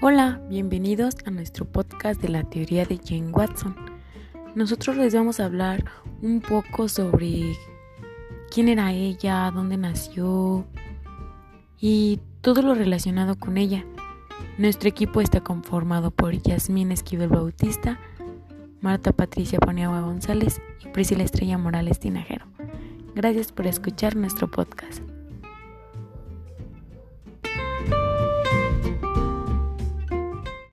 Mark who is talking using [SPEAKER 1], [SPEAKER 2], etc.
[SPEAKER 1] Hola, bienvenidos a nuestro podcast de la teoría de Jane Watson. Nosotros les vamos a hablar un poco sobre quién era ella, dónde nació y todo lo relacionado con ella. Nuestro equipo está conformado por Yasmín Esquivel Bautista, Marta Patricia Poniagua González y Priscila Estrella Morales Tinajero. Gracias por escuchar nuestro podcast.